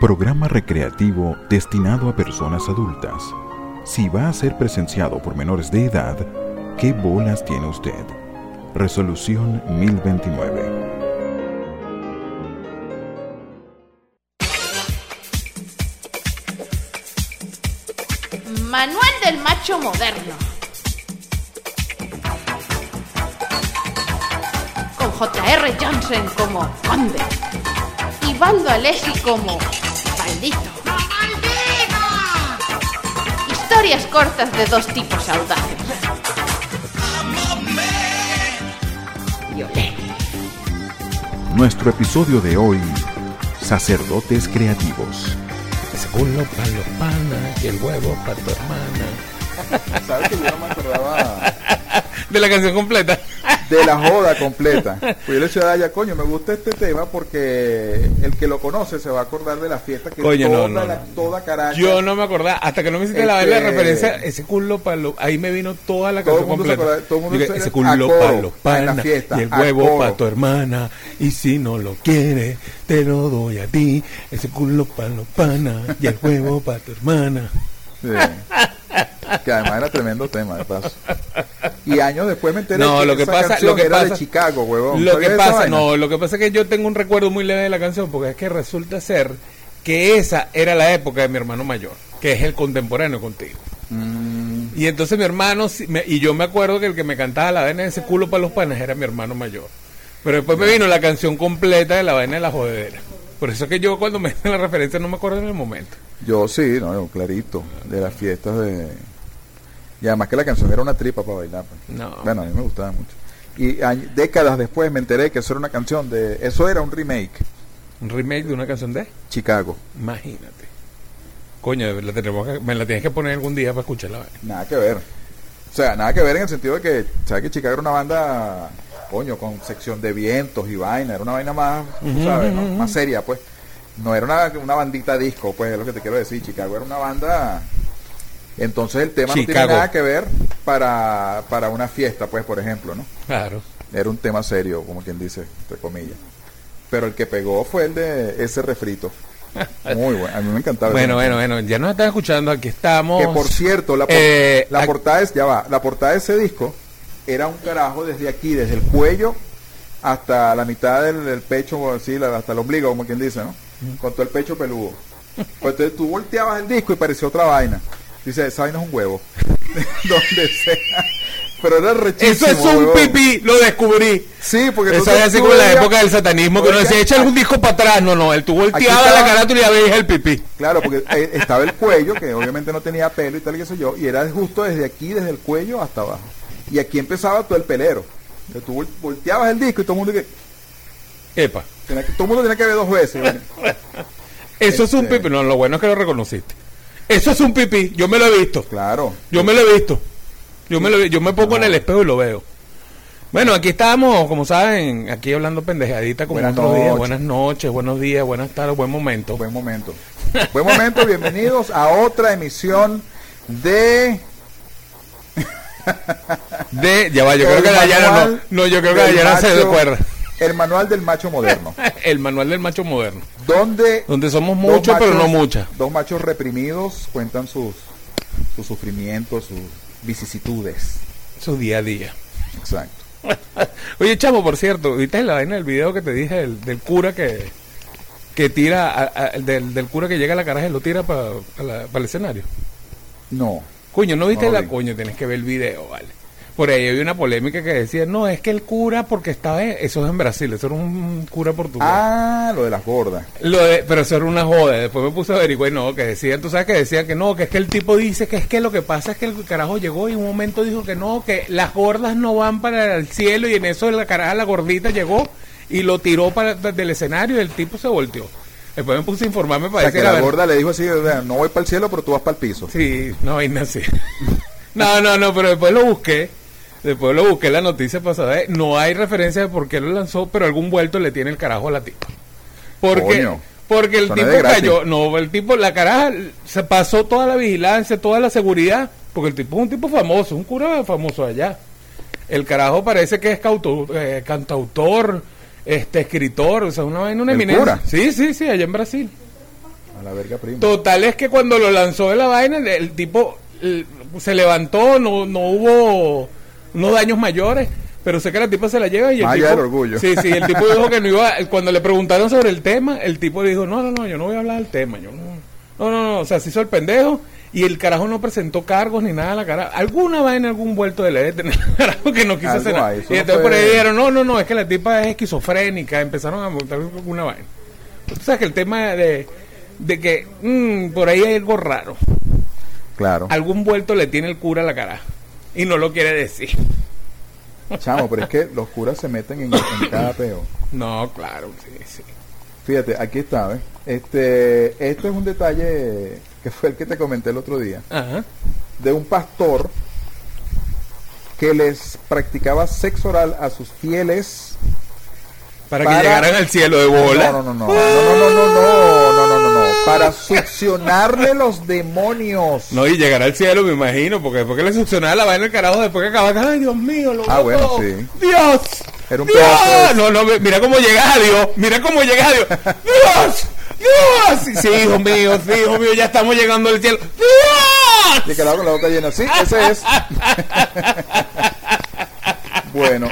programa recreativo destinado a personas adultas. Si va a ser presenciado por menores de edad, ¿qué bolas tiene usted? Resolución 1029. Manual del macho moderno. Con J.R. Johnson como conde. Y Baldo Alessi como maldito. Historias cortas de dos tipos audaces. Violeta. Nuestro episodio de hoy, Sacerdotes Creativos. Ese culo para los panas y el huevo para tu hermana. ¿Sabes que yo no me acordaba De la canción completa. de la joda completa? Pues yo le decía a Daya, coño, me gusta este tema porque el que lo conoce se va a acordar de la fiesta que Coño, toda, no, no, la- no. toda Caracas. Yo no me acordaba, hasta que no me hiciste la, Este- la referencia, ese culo para los... Ahí me vino toda la canción completa. acuerda- todo el mundo se- ese culo los en la fiesta, y el huevo para tu hermana. Y si no lo quieres, te lo doy a ti. Ese culo para los panas y el huevo para tu hermana. Sí. Que además era tremendo tema, de paso. Y años después me enteré No, que lo que esa pasa- canción lo que era pasa- de Chicago, huevón. Lo ¿Sabías que pasa, no, lo que pasa es que yo tengo un recuerdo muy leve de la canción, porque es que resulta ser que esa era la época de mi hermano mayor, que es el contemporáneo contigo. Mm, Y entonces mi hermano, y yo me acuerdo que el que me cantaba la vaina de ese culo para los panas era mi hermano mayor. Pero después me vino la canción completa de la vaina de la jodedera. Por eso es que yo cuando me dicen la referencia no me acuerdo en el momento. yo sí, no, yo clarito, de las fiestas de... Y además que la canción era una tripa para bailar. pues. No. Bueno, a mí me gustaba mucho. Y décadas después me enteré que eso era una canción de... Eso era un remake, Un remake de una canción de... Chicago. Imagínate. Coño, la tenemos que- me la tienes que poner algún día para escuchar la vaina. Nada que ver. O sea, nada que ver en el sentido de que, ¿sabes que Chicago era una banda, coño, con sección de vientos y vaina? Era una vaina más, tú ¿sabes? no? Más seria, pues. No era una, una bandita disco, pues, es lo que te quiero decir. Chicago era una banda... Entonces el tema no tiene nada que ver para, para una fiesta, pues, por ejemplo, ¿no? Claro. Era un tema serio, como quien dice, entre comillas. Pero el que pegó fue el de ese refrito. Muy bueno, a mí me encantaba. Bueno, bueno, bueno, ya nos están escuchando, aquí estamos. Que por cierto, la, por- Eh, la portada es, ya va, la portada de ese disco era un carajo desde aquí, desde el cuello hasta la mitad del, del pecho, así, hasta el ombligo, como quien dice, ¿no? Con todo el pecho peludo. Pues entonces tú volteabas el disco y parecía otra vaina. Dice, esa vaina es un huevo. Donde sea. Pero era rechísimo. Eso es un pipí, lo descubrí. Sí, porque Eso es así como en la época del satanismo, que uno decía, echa algún disco para atrás. No, no, él tú volteabas estaba- la carátula y ya veías el pipí. Claro, porque eh, estaba el cuello, que obviamente no tenía pelo y tal, y qué sé yo, y era justo desde aquí, desde el cuello hasta abajo. Y aquí empezaba todo el pelero. Entonces tú vol- volteabas el disco y todo el mundo que, Epa, tenía que- todo el mundo tenía que ver dos veces. eso es un Este- pipí. No, lo bueno es que lo reconociste. Eso es un pipí, yo me lo he visto. Claro. Yo me lo he visto. Yo me, lo, yo me pongo en el espejo y lo veo. Bueno, aquí estamos, como saben, aquí hablando pendejadita como Buenas otros días. Buenas noches, buenos días, buenas tardes, buen momento. Buen momento. Buen momento, bienvenidos a otra emisión de De, ya va, yo El creo que Dayana no, no, yo creo que Dayana se recuerda. el manual del macho moderno, El manual del macho moderno. Donde Donde somos muchos, pero no muchas. Dos machos reprimidos cuentan sus sus sufrimientos, sus vicisitudes. Su día a día. Exacto. Oye, chamo, por cierto, ¿viste la vaina del video que te dije del, del cura que, que tira, a- a- del, del cura que llega a la caraja y lo tira para el escenario? No. Coño, ¿no viste No la vi. coño? Tienes que ver el video, vale. Por ahí había una polémica que decía, no, es que el cura porque estaba, en- eso es en Brasil, eso era un cura portugués. Ah, lo de las gordas. Lo de- pero eso era una joda. Después me puse a averiguar no, que decían, tú sabes que decían que no, que es que el tipo dice que es que lo que pasa es que el carajo llegó y un momento dijo que no, que las gordas no van para el cielo y en eso la caraja, la gordita llegó y lo tiró para del escenario y el tipo se volteó. Después me puse a informarme O para sea, que la gorda le dijo así, o sea, no voy para el cielo, pero tú vas para el piso. Sí, no vaina así. no, no, no, pero después lo busqué. Después lo busqué la noticia pasada. eh, No hay referencia de por qué lo lanzó, pero algún vuelto le tiene el carajo a la tipa. Porque, Coño. porque el tipo cayó. No, el tipo, la caraja se pasó toda la vigilancia, toda la seguridad. Porque el tipo es un tipo famoso, un cura famoso allá. El carajo parece que es cauto- eh, cantautor, este escritor, o sea, una vaina, una ¿El eminencia. cura? Sí, sí, sí, allá en Brasil. la verga prima. Total es que cuando lo lanzó de la vaina, el, el tipo el- se levantó, no, no hubo no daños mayores, pero sé que la tipa se la lleva y el tipo, del orgullo. Sí, sí, el tipo dijo que no iba, cuando le preguntaron sobre el tema, el tipo dijo, no, no, no, yo no voy a hablar del tema, yo no, no, no, no, o sea, se hizo el pendejo y el carajo no presentó cargos ni nada, la cara, alguna vaina, algún vuelto de ley tener el carajo que no quiso Algo hacer nada. hay, Y entonces fue- por ahí dijeron, no, no, no, es que la tipa es esquizofrénica, empezaron a montar alguna vaina. Tú sabes que el tema de, de que mm, por ahí hay algo raro. Claro. Algún vuelto le tiene el cura a la cara. Y no lo quiere decir. Chamo, pero es que los curas se meten en, en cada peo. No, claro, sí, sí. Fíjate, aquí está, ¿ves? Este, esto es un detalle que fue el que te comenté el otro día. Ajá. De un pastor que les practicaba sexo oral a sus fieles Para, Para- que llegaran al cielo de bola. No, no, no, no, no, no, no, no, no, no, no, no, no, para succionarle los demonios. No, y llegar al cielo, me imagino, porque después que le succionaba la vaina el carajo, después que acababa, ay, Dios mío, lo Ah, bueno, todo. sí. Dios. Era un Dios. No, no, mira cómo llega a Dios, mira cómo llega a Dios. Dios. Dios. Sí, hijo mío, sí, hijo mío, ya estamos llegando al cielo. Y Dios. que la con la boca llena. Sí, ese es. bueno,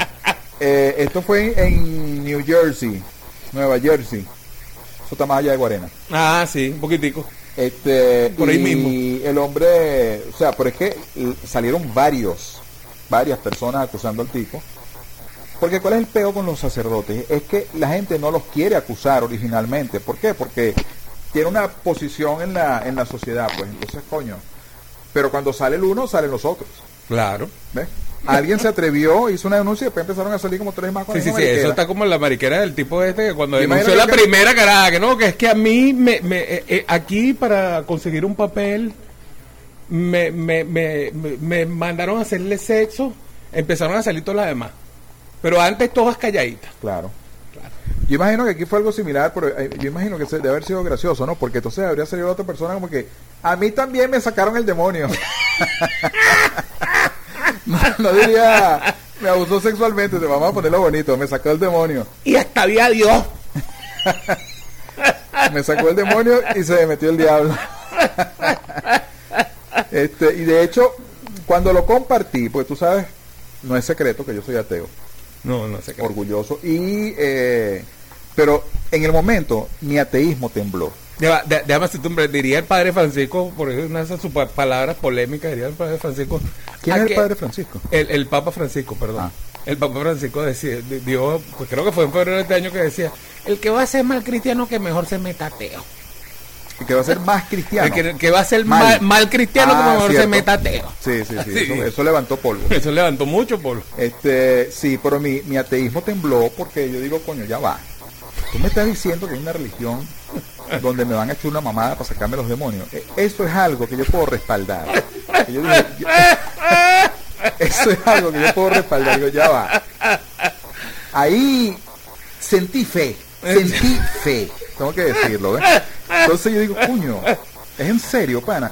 eh, esto fue en New Jersey, Nueva Jersey. Eso está más allá de Guarena. Ah, sí, un poquitico. Este, Por ahí y mismo. el hombre, o sea, pero es que salieron varios, varias personas acusando al tipo. Porque ¿cuál es el peo con los sacerdotes? Es que la gente no los quiere acusar originalmente. ¿Por qué? Porque tiene una posición en la, en la sociedad, pues entonces, coño. Pero cuando sale el uno, salen los otros. Claro. ¿Ves? Alguien se atrevió, hizo una denuncia y después empezaron a salir como tres más con Sí, sí, sí, eso está como en la mariquera del tipo este que cuando denunció la que- primera caraja, que no, que es que a mí me, me eh, eh, aquí para conseguir un papel me, me, me, me, mandaron a hacerle sexo, empezaron a salir todas las demás. Pero antes todas calladitas. Claro. Yo imagino que aquí fue algo similar, pero eh, yo imagino que se debe haber sido gracioso, ¿no? Porque entonces habría salido otra persona como que a mí también me sacaron el demonio. no, no diría me abusó sexualmente, te vamos a ponerlo bonito, me sacó el demonio. Y hasta había Dios. Me sacó el demonio y se me metió el diablo. este, y de hecho, cuando lo compartí, pues tú sabes, no es secreto que yo soy ateo. No, no sé qué. orgulloso y eh, pero en el momento mi ateísmo tembló Déjame diría el padre Francisco, por eso una de sus palabras polémicas, diría el padre Francisco. ¿quién ¿a es el padre Francisco? El, el Papa Francisco, perdón. Ah. El Papa Francisco decía, di- dio, pues creo que fue en febrero de este año que decía, el que va a ser mal cristiano que mejor se meta ateo. y que va a ser más cristiano El que, que va a ser Mal. mal, mal cristiano que Ah, mejor se meta ateo. sí sí sí, Sí. Eso, eso levantó polvo Eso levantó mucho por este sí pero mi, mi ateísmo tembló porque yo digo coño ya va tú me estás diciendo que hay una religión donde me van a echar una mamada para sacarme los demonios. E- eso es algo que yo puedo respaldar. Yo yo- eso es algo que yo puedo respaldar. Digo ya va. Ahí sentí fe, sentí fe, tengo que decirlo, ¿ves? Entonces yo digo, cuño, ¿es en serio, pana?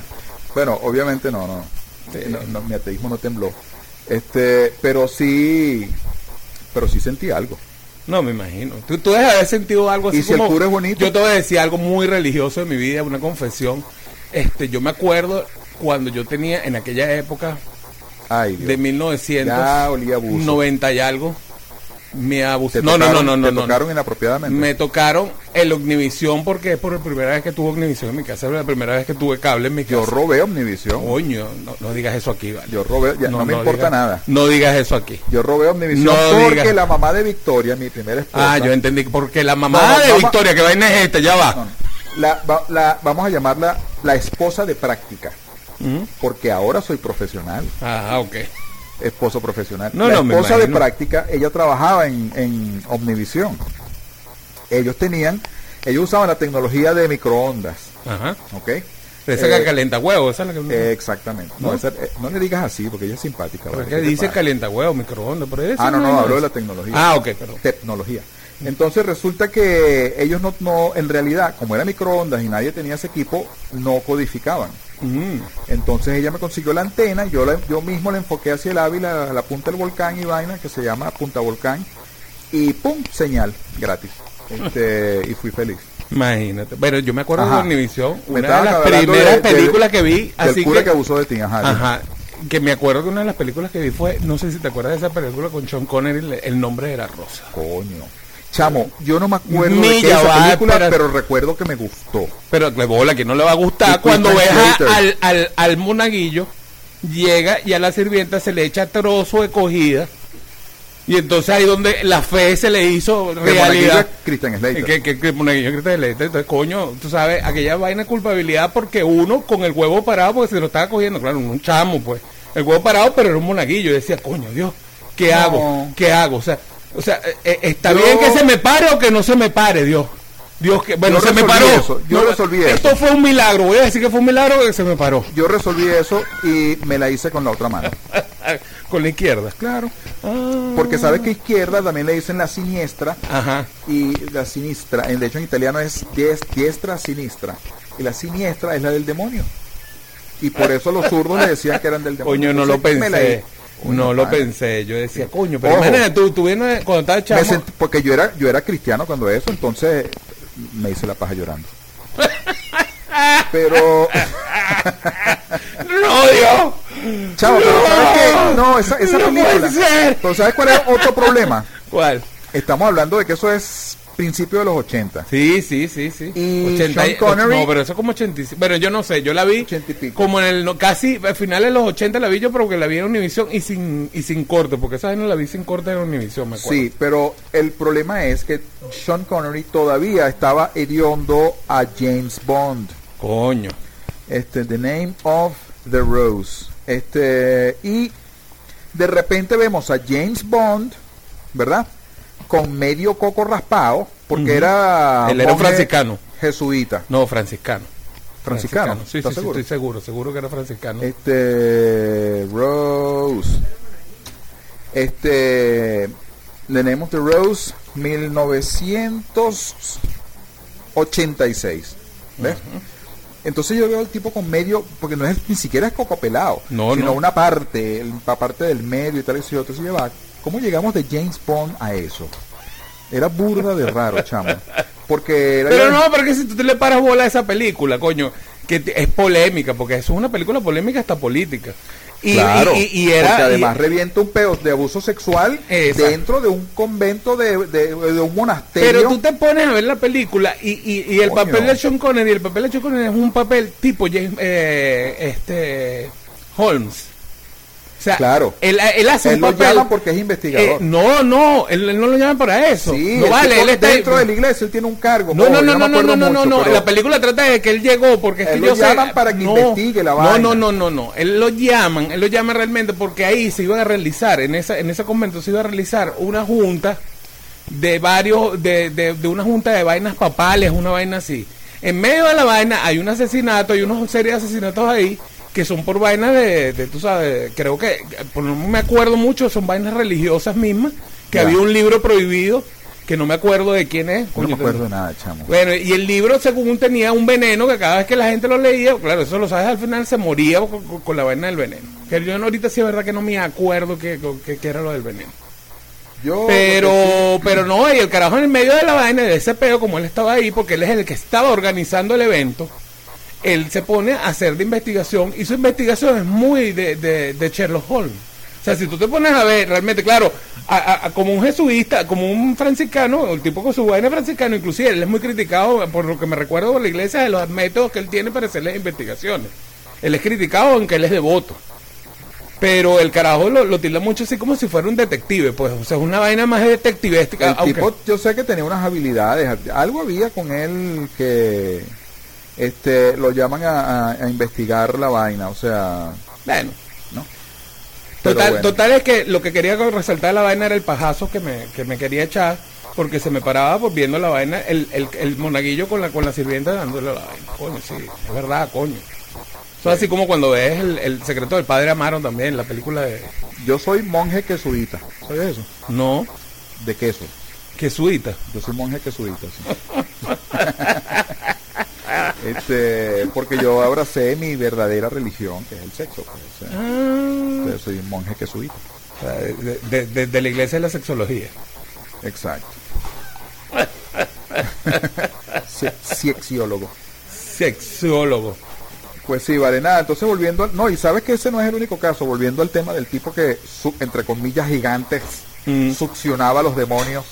Bueno, obviamente no, no, no, no, mi ateísmo no tembló, este, pero sí, pero sí sentí algo. No, me imagino. Tú, tú debes haber sentido algo así ¿Y si el como- cura es bonito? Yo te voy a decir algo muy religioso de mi vida, una confesión. Este, yo me acuerdo cuando yo tenía en aquella época Ay, de 1990 Ya olía abuso. y algo, me Te abusó. No, no, no, no, no, Te no. tocaron inapropiadamente. Me tocaron el Omnivisión porque es por la primera vez que tuve Omnivisión en mi casa, es la primera vez que tuve cable en mi casa. Yo robé Omnivisión. Coño, no, no digas eso aquí, vale. Yo robé, ya, no, me importa digas- nada. No digas eso aquí. Yo robé Omnivisión No porque digas. la mamá de Victoria, mi primera esposa. Ah, yo entendí, porque la mamá de Victoria, que vaina es esta, ya va. La, la- vamos a llamarla la esposa de práctica, porque ahora soy profesional, Ah, ok. Esposo profesional. No, la no, esposa de práctica, ella trabajaba en, en Omnivisión. Ellos tenían, ellos usaban la tecnología de microondas, Ajá. ¿ok? Esa Eh, que calienta huevo, esa es la que... eh, exactamente. No, ¿No? esa- eh, no le digas así, porque ella es simpática. Pero ¿vale? es ¿Qué que te dice calienta huevo, microondas, pero eso Ah, no, no, es- hablo de la tecnología. Ah, ok, perdón. tecnología. Entonces resulta que ellos no, no, en realidad, como era microondas y nadie tenía ese equipo, no codificaban. Mm. Entonces ella me consiguió la antena, yo la- yo mismo la enfoqué hacia el Ávila, a la punta del volcán y vaina, que se llama Punta Volcán, y pum, señal, gratis. Este, y fui feliz. Imagínate. Pero yo me acuerdo Ajá. de Univisión, Me una de las primeras de- películas que vi, Del así cura que, que abusó de ti, ajá. ajá, que me acuerdo que una de las películas que vi fue, no sé si te acuerdas de esa película con Sean Connery, el nombre era Rosa. Coño. Chamo, yo no me acuerdo de qué es esa película, pero recuerdo que me gustó. Pero que bola, que no le va a gustar cuando ves al, al, al monaguillo, llega y a la sirvienta se le echa trozo de cogida. Y entonces ahí donde la fe se le hizo realidad. es Christian Slater. Que, que, que monaguillo de leche. Entonces, coño, tú sabes, aquella vaina de culpabilidad porque uno con el huevo parado, porque se lo estaba cogiendo, claro, un chamo, pues. El huevo parado, pero era un monaguillo. Y decía, coño, Dios, ¿qué No. hago? ¿Qué hago? O sea, o sea eh, eh, está Yo- bien que se me pare o que no se me pare, Dios. Dios que, bueno, Yo se me resolví paró. eso, yo resolví esto eso. fue un milagro. Voy a decir que fue un milagro que se me paró. Yo resolví eso y me la hice con la otra mano. Con la izquierda. Claro. Ah. Porque sabes que izquierda también le dicen la siniestra Ajá. y la sinistra. En- De hecho en italiano es dies- diestra sinistra. Y la siniestra es la del demonio. Y por eso los zurdos le decían que eran del demonio. Coño, no lo Entonces, pensé. No lo pensé. Yo decía, coño, pero Ojo. imagínate, tú, tú vienes cuando estabas chamo. sent- porque yo era yo era cristiano cuando eso, entonces me hice la paja llorando. Pero, ¡No, Dios! chavo, pero No. ¿sabes qué? No, esa, esa No película. puede ser. Pero ¿sabes cuál es otro problema? ¿Cuál? Estamos hablando de que eso es principio de los 80. Sí, sí, sí, sí. Y 80 Sean Connery- No, pero eso es como 85. Pero yo no sé, yo la vi 80 y pico. como en el no, casi al final de los 80 la vi yo, pero que la vi en Univision y sin y sin corte, porque esa vez no la vi sin corte en Univision, me acuerdo. Sí, pero el problema es que Sean Connery todavía estaba hediondo a James Bond. Coño. Este, The Name of the Rose. Este, y de repente vemos a James Bond, ¿verdad? Con medio coco raspado, porque era. Él era un franciscano. Jesuita. No, franciscano. Franciscano. Sí, sí, ¿estás sí, seguro? estoy seguro, seguro que era franciscano. Este. Rose. Este. Of the Rose, 1986. ¿Ves? Entonces yo veo al tipo con medio, porque no es ni siquiera es coco pelado, No, sino no. una parte, el- la parte del medio y tal y así. Entonces yo va, ¿cómo llegamos de James Bond a eso? Era burda de raro, chamo. Porque era Pero no, porque si tú te le paras bola a esa película, coño, que es polémica, porque eso es una película polémica hasta política. Y, claro, y, y- y era. porque además revienta un peo de abuso sexual Exacto. dentro de un convento de, de- de un monasterio. pero tú te pones a ver la película y, y, y el Coño. papel de Sean Connery, el papel de Sean Connery es un papel tipo James, eh, este Holmes. Sea, Claro. él, él hace Él un lo papel. llama porque es investigador. Eh, no, no, él, él no lo llama para eso. Sí, no vale, él está dentro de la iglesia, él tiene un cargo. No, no, no, no, no, no, no, mucho, no. pero- La película trata de que él llegó porque es que lo yo sé- llaman para que no, investigue la no, vaina. No, no, no, no. Él lo llaman, él lo llama realmente porque ahí se iba a realizar, en esa, en ese convento se iba a realizar una junta de varios, de, de, de una junta de vainas papales, una vaina así. En medio de la vaina hay un asesinato, hay unos series de asesinatos ahí que son por vainas de, de, tú sabes, creo que, por no me acuerdo mucho, son vainas religiosas mismas, que había un libro prohibido, que no me acuerdo de quién es. No me acuerdo nada, chamo. bueno, y el libro, según tenía un veneno que cada vez que la gente lo leía, claro, eso lo sabes al final, se moría con, con- con la vaina del veneno. Que yo ahorita sí es verdad que no me acuerdo qué que, que era lo del veneno. Yo, Pero, pero no, y el carajo en el medio de la vaina, de ese peo, como él estaba ahí, porque él es el que estaba organizando el evento, él se pone a hacer de investigación, y su investigación es muy de, de, de Sherlock Holmes. O sea, si tú te pones a ver, realmente, claro, a- a- a- como un jesuita, como un franciscano, el tipo con su vaina franciscano, inclusive él es muy criticado, por lo que me recuerdo por la iglesia, de los métodos que él tiene para hacer las investigaciones. Él es criticado aunque él es devoto. Pero el carajo lo, lo tilda mucho así como si fuera un detective, pues, o sea, es una vaina más detectivesca. El aunque- tipo, yo sé que tenía unas habilidades, algo había con él que este lo llaman a, a- a investigar la vaina, o sea, Bueno, ¿no? Total, bueno. total es que lo que quería resaltar de la vaina era el pajazo que me, que me quería echar, porque se me paraba por viendo la vaina, el, el, el monaguillo con la, con la sirvienta dándole la vaina. Coño, sí, es verdad, coño. Eso es así como cuando ves el, el secreto del padre Amaro también, la película de... Yo soy monje quesudita, ¿sabes eso? No, De queso. que suita. Yo soy monje quesudita, sí. este, porque yo abracé mi verdadera religión, que es el sexo. pues, Ah, soy un monje o sea, de, de- de- de la iglesia de la sexología. Exacto. Sexiólogo. Sexólogo. Pues sí, vale, nada. Entonces volviendo, al- no, y sabes que ese no es el único caso, volviendo al tema del tipo que, su- entre comillas, gigantes, Mm. succionaba a los demonios.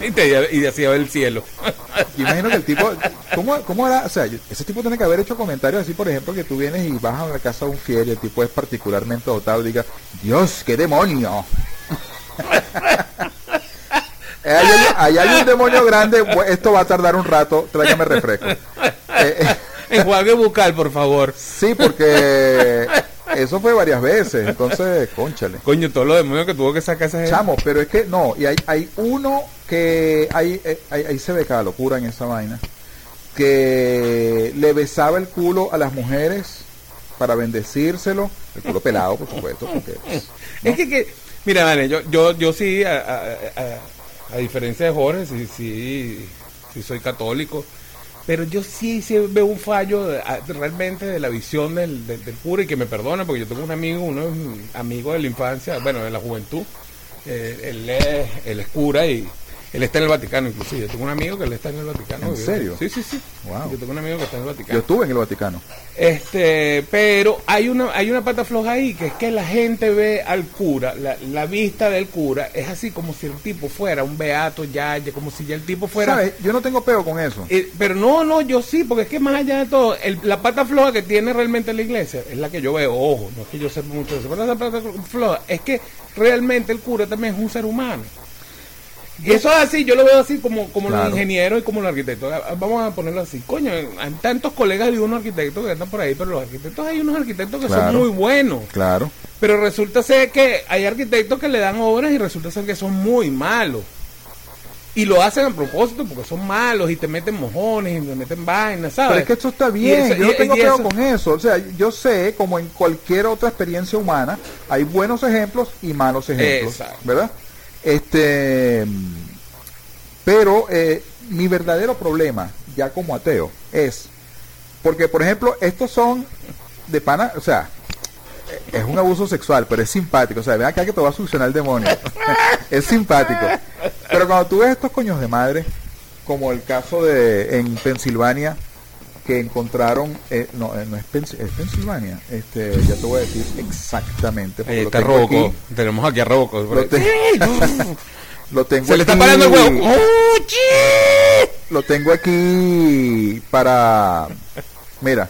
Y, te, y decía el cielo. Yo imagino que el tipo, ¿cómo, cómo era? O sea, ese tipo tiene que haber hecho comentarios así, por ejemplo, que tú vienes y vas a la casa de un fiel y el tipo es particularmente dotado y diga, Dios, qué demonio. Hay, ahí hay un demonio grande, esto va a tardar un rato, tráigame refresco. Eh, eh, Enjuague bucal, por favor. sí, porque eso fue varias veces, entonces, conchale. Coño, todos los demonios que tuvo que sacar esa gente. Chamo, pero es que no, y hay, hay uno que hay, eh, ahí ahí se ve cada locura en esa vaina, que le besaba el culo a las mujeres para bendecírselo, el culo pelado, por supuesto, porque Es que, que mira, vale, yo, yo, yo sí, a, a- a- a diferencia de Jorge, sí, sí, sí soy católico, pero yo sí, sí veo un fallo realmente de la visión del, del, del cura y que me perdona, porque yo tengo un amigo, uno es amigo de la infancia, bueno, de la juventud, eh, él, es, él es cura y él está en el Vaticano, inclusive. Yo tengo un amigo que él está en el Vaticano. ¿En Yo- serio? Sí, sí, sí. Wow. Yo tengo un amigo que está en el Vaticano. yo estuve en el Vaticano. Este, pero hay una, hay una pata floja ahí, que es que la gente ve al cura, la, la vista del cura es así como si el tipo fuera un beato ya, ya como si ya el tipo fuera... ¿Sabes? Yo no tengo peo con eso. Eh, pero no, no, yo sí, porque es que más allá de todo, el- la pata floja que tiene realmente la iglesia es la que yo veo, ojo, no es que yo sepa mucho de eso, pero la pata floja es que realmente el cura también es un ser humano. Y eso es así, yo lo veo así como, como Claro. los ingenieros y como los arquitectos. Ah, Vamos a ponerlo así. Coño, hay tantos colegas de unos arquitectos que andan por ahí, pero los arquitectos hay unos arquitectos que Claro. son muy buenos. Claro. Pero resulta ser que hay arquitectos que le dan obras y resulta ser que son muy malos. Y lo hacen a propósito porque son malos y te meten mojones y te meten vainas, ¿sabes? Pero es que eso está bien, eso- yo no tengo eso- con eso. O sea, yo sé, como en cualquier otra experiencia humana, hay buenos ejemplos y malos ejemplos, Exacto. ¿verdad? Este, pero eh, mi verdadero problema, ya como ateo, es, porque por ejemplo, estos son de pana, o sea, es un abuso sexual, pero es simpático. O sea, ven acá que te va a solucionar el demonio. es simpático. Pero cuando tú ves estos coños de madre, como el caso de en Pensilvania, que encontraron, eh, no, eh, no es, Pens- es Pensilvania, este, ya te voy a decir exactamente. Ahí está Roco. aquí. Tenemos aquí a Roco. Lo, te- lo tengo Se le está aquí- parando el huevo. ¡Oh! Lo tengo aquí para, mira,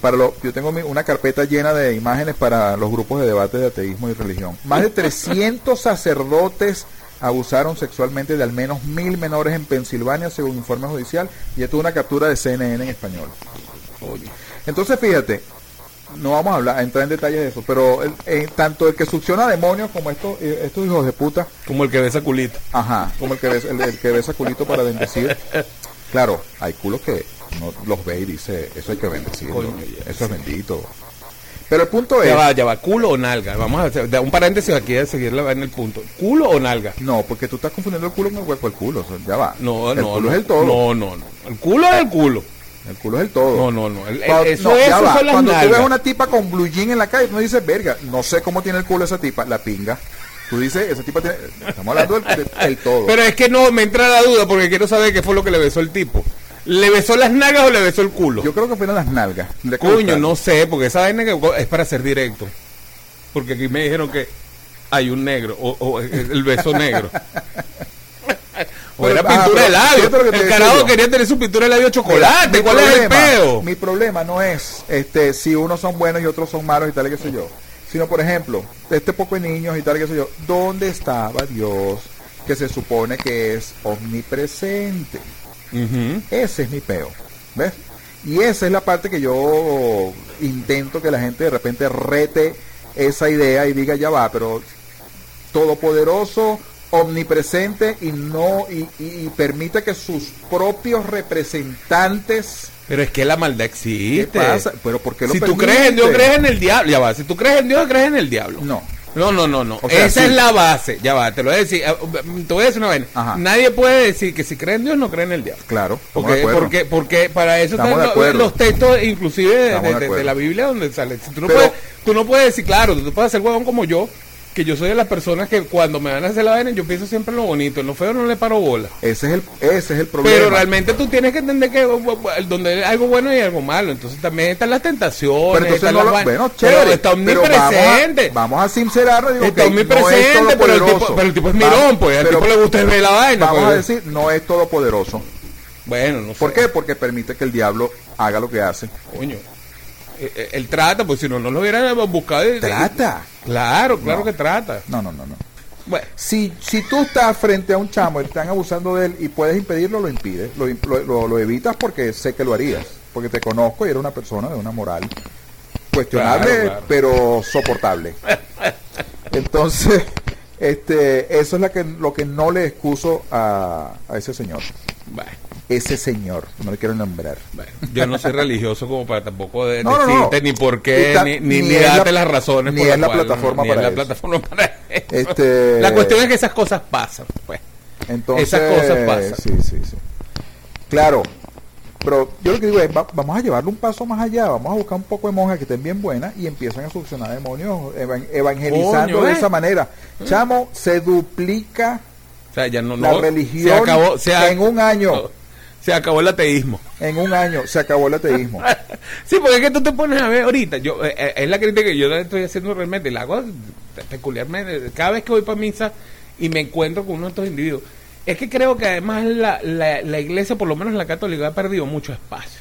para lo, yo tengo mi- una carpeta llena de imágenes para los grupos de debate de ateísmo y religión. Más de 300 sacerdotes abusaron sexualmente de al menos mil menores en Pensilvania, según informe judicial, y esto es una captura de CNN en español. Entonces, fíjate, no vamos a hablar, a entrar en detalles de eso, pero el- eh, tanto el que succiona demonios como estos, eh, estos hijos de puta, Como el que besa culito. Ajá, como el que besa, el, el que besa culito para bendecir. Claro, hay culos que no los ve y dice, eso hay que ya, eso es bendito. Pero el punto es, Ya va, ya va. ¿Culo o nalga? Vamos a hacer un paréntesis aquí a seguir en el punto. ¿Culo o nalga? no, porque tú estás confundiendo el culo con el hueco del culo, o sea, ya va. No, el no. culo no, es el todo. No, no, no. El culo es el culo. El culo es el todo. No, no, no. El- el- Cuando, eso no, ya eso va. son las Cuando tú nalgas. ves una tipa con blue jean en la calle, tú no dices, verga, no sé cómo tiene el culo esa tipa, la pinga. Tú dices, esa tipa tiene... Estamos hablando del, del- del todo. Pero es que no, me entra la duda porque quiero saber qué fue lo que le besó el tipo. ¿Le besó las nalgas o le besó el culo? Yo creo que fueron las nalgas. Coño, no sé, porque esa vaina que es para ser directo. Porque aquí me dijeron que hay un negro, o, o el beso negro. o era ah, pintura de labio. que El carajo quería tener su pintura de labio chocolate. mi ¿Cuál es el problema- peo? Mi problema no es este si unos son buenos y otros son malos y tal, y qué sé yo. Sino, por ejemplo, este poco de niños y tal, y qué sé yo. ¿Dónde estaba Dios que se supone que es omnipresente? Ese es mi peo. ¿Ves? Y esa es la parte que yo intento que la gente de repente rete esa idea y diga, ya va, pero todopoderoso, omnipresente y no y, y- y permite que sus propios representantes Pero es que la maldad ¿Qué existe. pasa? Pero ¿por qué lo si tú crees en Dios, crees en el diablo. Ya va. Si tú crees en Dios, crees en el diablo. No. No, no, no, no. O sea, Esa sí. es la base. Ya va, te lo voy a decir. ah, Te voy a decir una. Ajá. Nadie puede decir que si cree en Dios, no cree en el diablo. Claro, Porque, porque, porque para eso Estamos están los textos, inclusive de, Estamos de de- de acuerdo. la Biblia, donde sale. Si tú, no Pero- puedes, tú no puedes decir, claro, tú puedes ser huevón como yo, que yo soy de las personas que cuando me van a hacer la vaina, yo pienso siempre en lo bonito, en lo feo no le paro bola. Ese es el, ese es el problema. Pero realmente tú tienes que entender que donde hay algo bueno y algo malo. Entonces también están las tentaciones. Pero entonces están no las lo, vainas. bueno, Pero chévere. está pero vamos a- omnipresente. Vamos a, sincerarlo. Digo, Está omnipresente, no es pero, el tipo, todopoderoso. pero el tipo es Vamos- mirón, pues. Al pero tipo le gusta ver la vaina. Vamos pues. a decir, no es todopoderoso. Bueno, no sé. ¿Por qué? Porque permite que el diablo haga lo que hace. Coño. Eh, Él trata, pues si no, no lo hubiera buscado. Trata. Claro, claro No. que trata. No, no, no, no. Bueno, Si, si tú estás frente a un chamo y están abusando de él y puedes impedirlo, lo impides. Lo, lo, lo- lo evitas porque sé que lo harías. Porque te conozco y eres una persona de una moral cuestionable, Claro, claro. pero soportable. Entonces, este, eso es la que, lo que no le excuso a, a ese señor. bueno, Ese señor, no le quiero nombrar. bueno. Yo no soy religioso como para tampoco de- No, no, no. decirte ni por qué, ni, ni, la- darte las razones ni por es la cual- plataforma ni para es la eso. plataforma para eso. Este- La cuestión es que esas cosas pasan, pues. Entonces, Esas cosas pasan. Sí, sí, sí. Claro, pero yo lo que digo es, va- vamos a llevarlo un paso más allá, vamos a buscar un poco de monjas que estén bien buenas y empiezan a solucionar demonios evan- evangelizando Coño, de eh. esa manera. Chamo, se duplica O sea, ya no, la no- religión se acabó, se a- en un año. Se acabó el ateísmo. En un año se acabó el ateísmo. Sí, porque es que tú te pones a ver ahorita, yo eh, eh, es la crítica que yo estoy haciendo realmente, la hago peculiarmente, cada vez que voy para misa y me encuentro con uno de estos individuos, es que creo que además la, la, la iglesia, por lo menos la católica, ha perdido mucho espacio.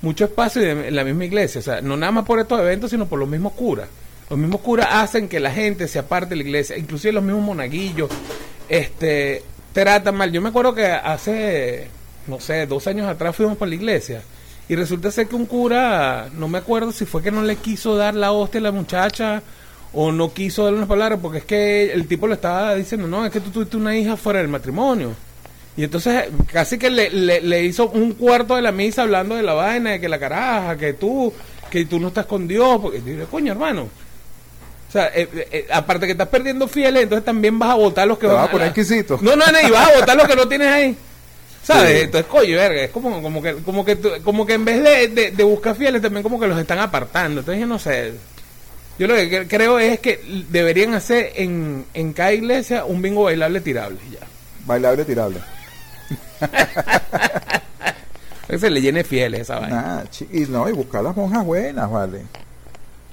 Mucho espacio en la misma iglesia, o sea, no nada más por estos eventos, sino por los mismos curas. Los mismos curas hacen que la gente se aparte de la iglesia, inclusive los mismos monaguillos, este, tratan mal. Yo me acuerdo que hace, no sé, dos años atrás fuimos para la iglesia y resulta ser que un cura, no me acuerdo si fue que no le quiso dar la hostia a la muchacha o no quiso darle unas palabras, porque es que el tipo le estaba diciendo, no, es que tú tuviste una hija fuera del matrimonio. Y entonces casi que le, le, le hizo un cuarto de la misa hablando de la vaina, de que la caraja, que tú, que tú no estás con Dios, porque yo digo, coño hermano. O sea, eh, eh, aparte que estás perdiendo fieles, entonces también vas a votar los que Te van vas a poner la- exquisito. No, no, no, y vas a votar los que no tienes ahí. ¿Sabes? Sí. Entonces, coño, verga, es como, como que, como que, como que en vez de, de, de buscar fieles, también como que los están apartando. Entonces, yo no sé. Yo lo que cre- creo es que deberían hacer en, en cada iglesia un bingo bailable tirable. Ya. Bailable tirable. Que se le llene fieles esa vaina. Nah, y no, y buscar las monjas buenas, vale.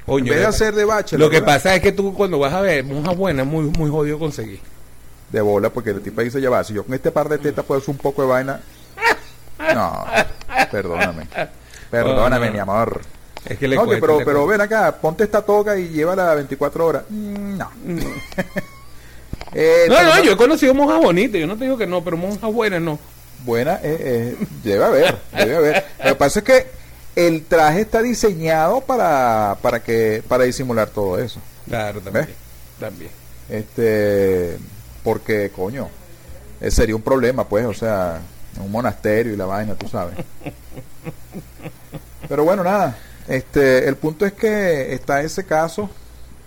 En vez de de- hacer de bache, lo que pasa es que tú cuando vas a ver monjas buenas, muy, muy jodido conseguir. De bola porque el tipo dice ya va si yo con este par de tetas puedo hacer un poco de vaina no perdóname perdóname no. mi amor Es que le cuesta, pero, le pero cuesta. ven acá ponte esta toga y llévala 24 horas Mm, no Eh, No, no, yo he conocido monjas bonitas, yo no te digo que no, pero monjas buenas no. buena eh, eh, debe haber debe haber lo que pasa es que el traje está diseñado para para que para disimular todo eso Claro, también. ¿Ves? También. este porque coño eh, sería un problema pues o sea un monasterio y la vaina tú sabes pero bueno nada este el punto es que está ese caso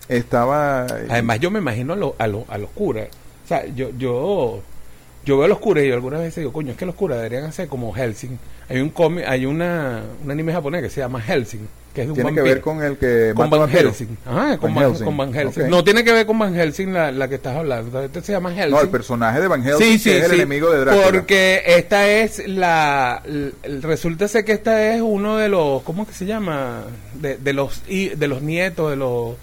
estaba Además, yo me imagino a, lo- a, lo- a los curas. O sea, yo, yo, yo veo a los curas y yo algunas veces digo, coño, es que los curas deberían hacer como Helsing. Hay un cómic, hay una, un anime japonés que se llama Helsing, que es de un tiene que ver con el que con Van. Helsing. Ajá, con Van Van, Helsing. con Van Helsing. No tiene que ver con Van Helsing la, la que estás hablando. Este se llama Helsing. no el personaje de Van Helsing Sí, que sí, es el sí, enemigo de Drácula Porque esta es la, resulta ser que esta es uno de los, ¿cómo que se llama? De, de los de los nietos de los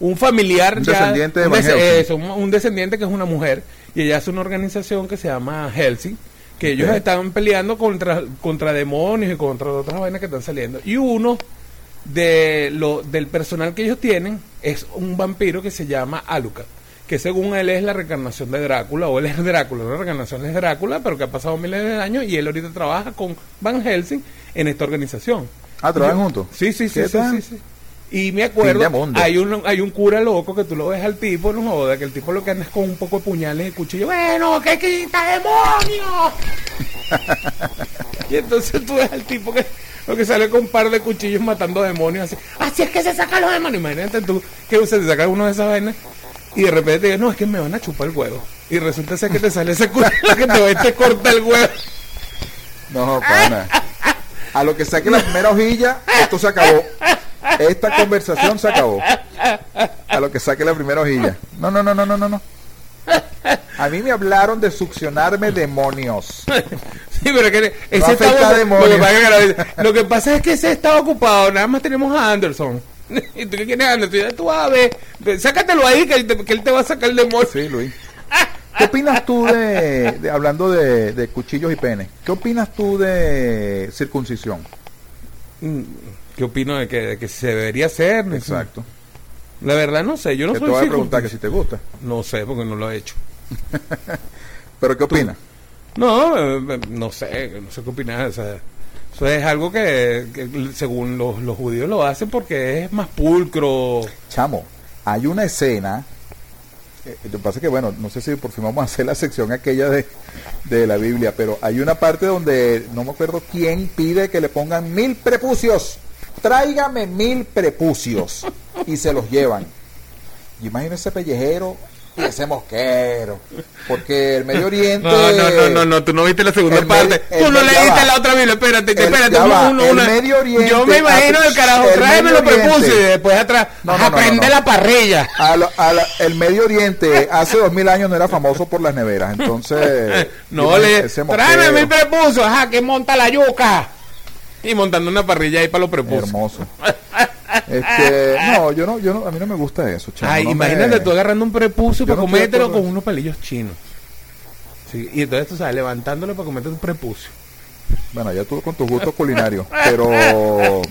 un familiar Un ya- descendiente de Van Helsing. un, un descendiente que es una mujer y ella hace una organización que se llama Helsing que ellos están peleando contra contra demonios y contra otras vainas que están saliendo. Y uno de lo del personal que ellos tienen es un vampiro que se llama Alucard que según él es la reencarnación de Drácula o él es Drácula, la reencarnación es Drácula pero que ha pasado miles de años y él ahorita trabaja con Van Helsing en esta organización. Ah trabajan juntos Sí, sí, sí, ¿Qué sí, sí, sí. Y me acuerdo, hay un, hay un cura loco que tú lo ves al tipo, no joda, que el tipo lo que anda es con un poco de puñales y cuchillo. Bueno, que quita demonio. y entonces tú ves al tipo que lo que sale con un par de cuchillos matando demonios así. Así es que se sacan los demonios. Imagínate tú que se saca uno de esas vainas y de repente te dices, no, es que me van a chupar el huevo. Y resulta ser que te sale ese cura que te va y te corta el huevo. no pana a lo que saque la primera hojilla esto se acabó esta conversación se acabó a lo que saque la primera hojilla. No, no, no, no, no, no, no. A mí me hablaron de succionarme demonios. Sí, pero que ese No está- demonios. que pasa es que, lo que pasa es que ese está ocupado, nada más tenemos a Anderson. ¿Y tú qué quieres Anderson? Tú vas a ver, sácatelo ahí que él, te, que él te va a sacar el demonio. Sí, Luis. ¿Qué opinas tú de, de- hablando de, de cuchillos y penes? ¿Qué opinas tú de circuncisión? Mm, ¿Qué opino de que, de que se debería hacer? Exacto. La verdad no sé, yo no que te soy voy a preguntar que si te gusta. No sé, porque no lo he hecho. Pero ¿qué opinas? No, eh, no sé, no sé qué opinar. O sea, eso es algo que, que según los, los judíos lo hacen porque es más pulcro. Chamo, hay una escena. eh, Lo que pasa es que, bueno, no sé si por fin vamos a hacer la sección aquella de, de la Biblia, pero hay una parte donde no me acuerdo quién pide que le pongan mil prepucios. Tráigame mil prepucios. Y se los llevan. Y imagino ese pellejero y ese mosquero. Porque el Medio Oriente. No, no, no, no, no, tú no viste la segunda parte. tú no leíste la otra Biblia, espérate, El- espérate. uno, el Medio Oriente Yo me imagino el carajo, el tráeme los prepucios y después atrás, No, no, ajá, no, no, prende no. la parrilla. A lo- a la- el Medio Oriente hace dos mil años no era famoso por las neveras, entonces No le, tráeme mosquero, mi prepucio, ajá, que monta la yuca. Y montando una parrilla ahí para los prepucios. hermoso. Este, no, yo no, yo no, a mí no me gusta eso, chamo, Ay, no me- imagínate tú agarrando un prepucio Yo para no comértelo con unos palillos chinos. Sí, y entonces tú sabes, levantándolo para comerte un prepucio. Bueno, ya tú con tus gustos culinarios, pero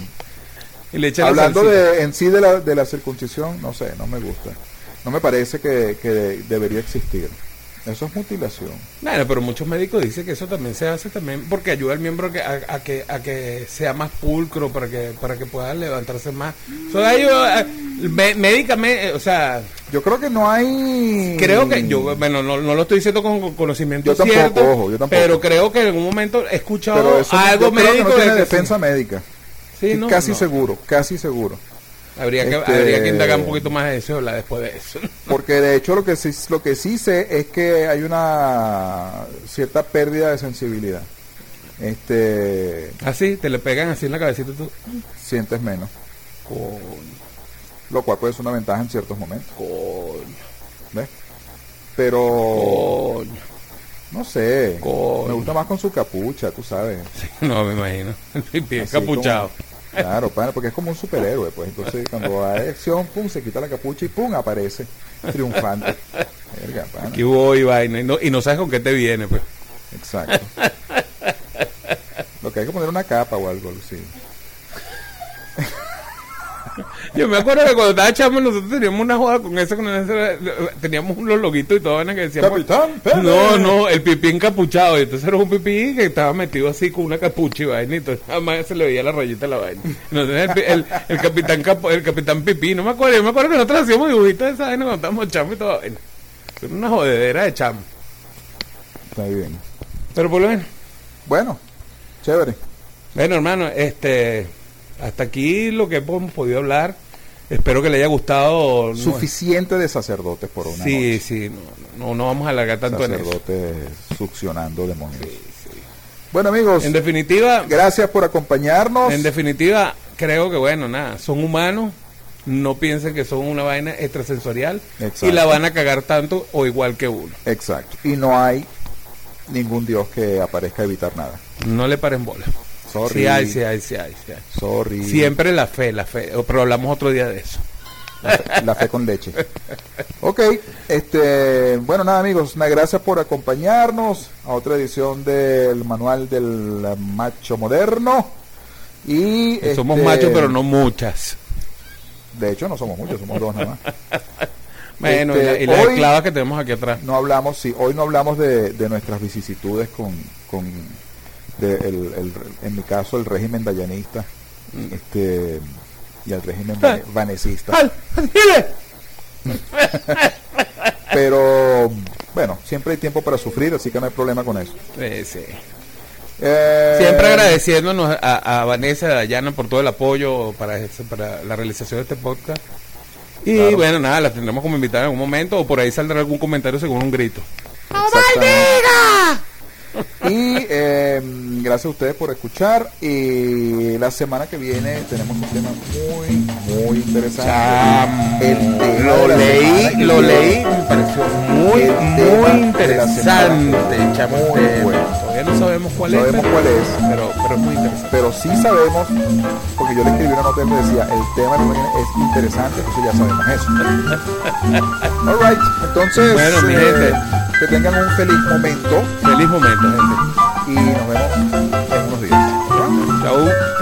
Y le hablando de en sí de la, de la circuncisión, no sé, no me gusta. No me parece que, que debería existir. Eso es mutilación. Bueno, pero muchos médicos dicen que eso también se hace también porque ayuda al miembro que, a, a que, a que sea más pulcro, para que, para que pueda levantarse más. O sea, ayuda, eh, mé- médicamente, eh, o sea, Yo creo que no hay creo que yo, bueno, no, no lo estoy diciendo con conocimiento Yo tampoco, cierto, ojo, yo tampoco. pero creo que en algún momento he escuchado eso algo yo creo que médico no tiene de que defensa sí. médica. Sí, no, casi no. seguro, casi seguro. Habría que, Este- habría que indagar un poquito más de eso después de eso. Porque de hecho lo que sí, lo que sí sé es que hay una cierta pérdida de sensibilidad. Este, Así, te le pegan así en la cabecita tú. sientes menos, Coño, lo cual puede ser una ventaja en ciertos momentos, coño, ¿ves? Pero coño. no sé, Coño. me gusta más con su capucha, tú sabes. No, me imagino. Bien capuchado. como- claro, porque es como un superhéroe, pues. Entonces, cuando hay acción, pum, se quita la capucha y pum, aparece triunfante. Verga. Aquí voy, vaina. Y no, y no sabes con qué te viene, pues. Exacto. Lo que hay que poner una capa o algo así. Yo me acuerdo que cuando estaba chamo nosotros teníamos una joda con eso, con teníamos unos loguitos y todo, vaina que decíamos. Capitán Pérez. No, no, el pipí encapuchado. Y entonces era un pipí que estaba metido así con una capucha y vaina. Y entonces nada más se le veía la rayita de la vaina. Entonces el, pi- el, el capitán capo- el capitán pipí, no me acuerdo. Yo me acuerdo que nosotros hacíamos dibujitos de esa vaina cuando estábamos chamos y toda vaina. Era una jodedera de chamo. Está bien. Pero por lo menos. Bueno, chévere. Bueno, hermano, este, hasta aquí lo que hemos podido hablar. Espero que le haya gustado. no- Suficiente de sacerdotes por una sí, noche. sí, no, no, no vamos a alargar tanto en eso. Sacerdotes succionando demonios. Bueno, amigos, En definitiva, gracias por acompañarnos. en definitiva, creo que bueno, nada, son humanos. No piensen que son una vaina extrasensorial Exacto. y la van a cagar tanto o igual que uno. Exacto. Y no hay ningún Dios que aparezca a evitar nada. No le paren bola. Sorry. Sí hay, sí hay, sí hay, sí hay. Sorry. Siempre la fe, la fe. Pero hablamos otro día de eso. La fe, la fe con leche. Ok, este, bueno, nada amigos, nada, gracias por acompañarnos a otra edición del manual del macho moderno. Y Somos este, machos, pero no muchas. De hecho, no somos muchos, somos dos nada más. Bueno, Este, y la- las hoy- esclavas que tenemos aquí atrás. No hablamos, sí, hoy no hablamos de, de nuestras vicisitudes con, con de el- el- en mi caso, el régimen dayanista este, y el régimen Ah. vane- vanesista. ¡Al! ¡Dile! Pero bueno, siempre hay tiempo para sufrir, así que no hay problema con eso. Sí, sí. Eh, Siempre agradeciéndonos a, a Vanessa, Dayana por todo el apoyo para, este- para la realización de este podcast. Y Claro. bueno, nada, la tendremos como invitada en algún momento o por ahí saldrá algún comentario según un grito. exactamente. Y eh, gracias a ustedes por escuchar. Y la semana que viene tenemos un tema muy, muy interesante. Chamo. El tema lo la leí, lo leí, me pareció muy, muy interesante, chamo. Muy este, bueno. Todavía no sabemos cuál No es, sabemos pero, cuál es. pero, pero es muy interesante. Pero sí sabemos, porque yo le escribí una nota que decía, el tema de la es interesante, entonces ya sabemos eso. Alright, entonces Bueno, mi eh, gente. Que tengan un feliz momento Feliz momento, gente. y nos vemos en unos días. Chau.